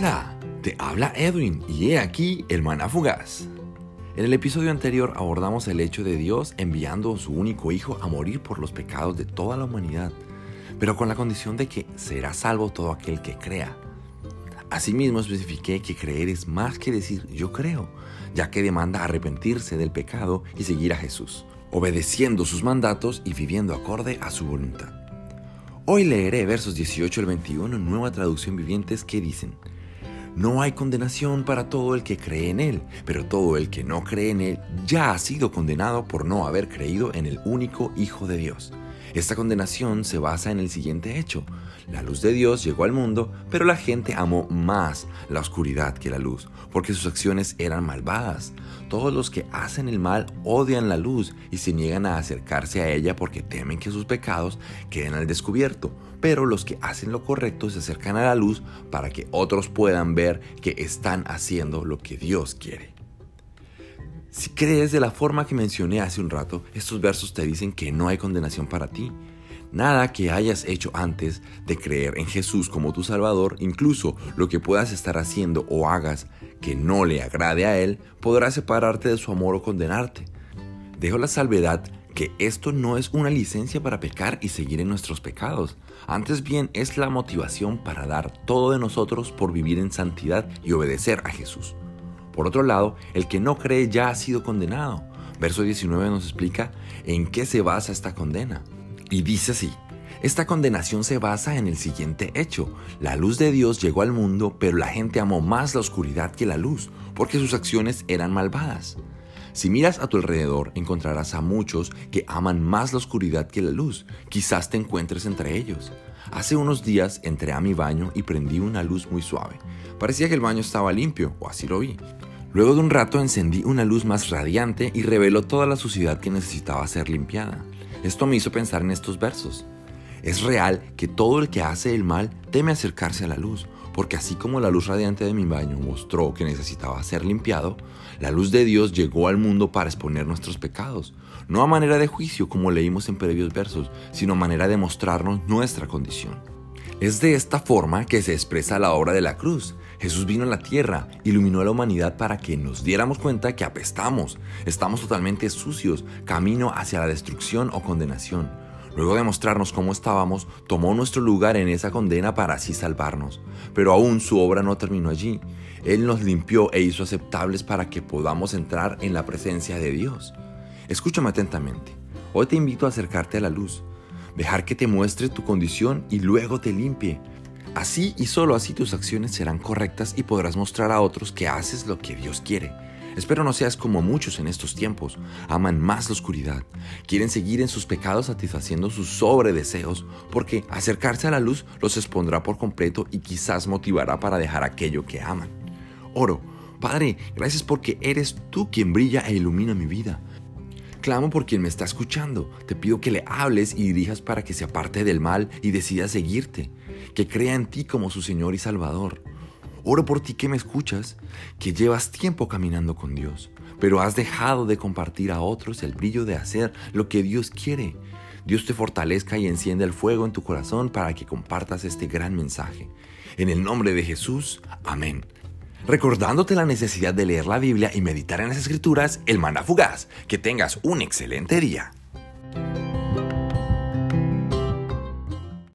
Hola, te habla Edwin y he aquí el maná fugaz. En el episodio anterior abordamos el hecho de Dios enviando a su único hijo a morir por los pecados de toda la humanidad, pero con la condición de que será salvo todo aquel que crea. Asimismo especifiqué que creer es más que decir yo creo, ya que demanda arrepentirse del pecado y seguir a Jesús, obedeciendo sus mandatos y viviendo acorde a su voluntad. Hoy leeré versos 18 al 21 en nueva traducción vivientes que dicen, no hay condenación para todo el que cree en Él, pero todo el que no cree en Él ya ha sido condenado por no haber creído en el único Hijo de Dios. Esta condenación se basa en el siguiente hecho. La luz de Dios llegó al mundo, pero la gente amó más la oscuridad que la luz, porque sus acciones eran malvadas. Todos los que hacen el mal odian la luz y se niegan a acercarse a ella porque temen que sus pecados queden al descubierto. Pero los que hacen lo correcto se acercan a la luz para que otros puedan ver que están haciendo lo que Dios quiere. Si crees de la forma que mencioné hace un rato, estos versos te dicen que no hay condenación para ti. Nada que hayas hecho antes de creer en Jesús como tu Salvador, incluso lo que puedas estar haciendo o hagas que no le agrade a Él, podrá separarte de su amor o condenarte. Dejo la salvedad que esto no es una licencia para pecar y seguir en nuestros pecados. Antes bien es la motivación para dar todo de nosotros por vivir en santidad y obedecer a Jesús. Por otro lado, el que no cree ya ha sido condenado. Verso 19 nos explica en qué se basa esta condena. Y dice así, esta condenación se basa en el siguiente hecho. La luz de Dios llegó al mundo, pero la gente amó más la oscuridad que la luz, porque sus acciones eran malvadas. Si miras a tu alrededor, encontrarás a muchos que aman más la oscuridad que la luz. Quizás te encuentres entre ellos. Hace unos días entré a mi baño y prendí una luz muy suave. Parecía que el baño estaba limpio, o así lo vi. Luego de un rato encendí una luz más radiante y reveló toda la suciedad que necesitaba ser limpiada. Esto me hizo pensar en estos versos. Es real que todo el que hace el mal teme acercarse a la luz, porque así como la luz radiante de mi baño mostró que necesitaba ser limpiado, la luz de Dios llegó al mundo para exponer nuestros pecados, no a manera de juicio como leímos en previos versos, sino a manera de mostrarnos nuestra condición. Es de esta forma que se expresa la obra de la cruz. Jesús vino a la tierra, iluminó a la humanidad para que nos diéramos cuenta que apestamos, estamos totalmente sucios, camino hacia la destrucción o condenación. Luego de mostrarnos cómo estábamos, tomó nuestro lugar en esa condena para así salvarnos. Pero aún su obra no terminó allí. Él nos limpió e hizo aceptables para que podamos entrar en la presencia de Dios. Escúchame atentamente. Hoy te invito a acercarte a la luz, dejar que te muestre tu condición y luego te limpie. Así y solo así tus acciones serán correctas y podrás mostrar a otros que haces lo que Dios quiere. Espero no seas como muchos en estos tiempos. Aman más la oscuridad. Quieren seguir en sus pecados satisfaciendo sus sobredeseos, porque acercarse a la luz los expondrá por completo y quizás motivará para dejar aquello que aman. Oro, Padre, gracias porque eres tú quien brilla e ilumina mi vida. Clamo por quien me está escuchando. Te pido que le hables y dirijas para que se aparte del mal y decida seguirte, que crea en ti como su Señor y Salvador. Oro por ti que me escuchas, que llevas tiempo caminando con Dios, pero has dejado de compartir a otros el brillo de hacer lo que Dios quiere. Dios te fortalezca y enciende el fuego en tu corazón para que compartas este gran mensaje. En el nombre de Jesús, amén. Recordándote la necesidad de leer la Biblia y meditar en las Escrituras, el maná fugaz. Que tengas un excelente día.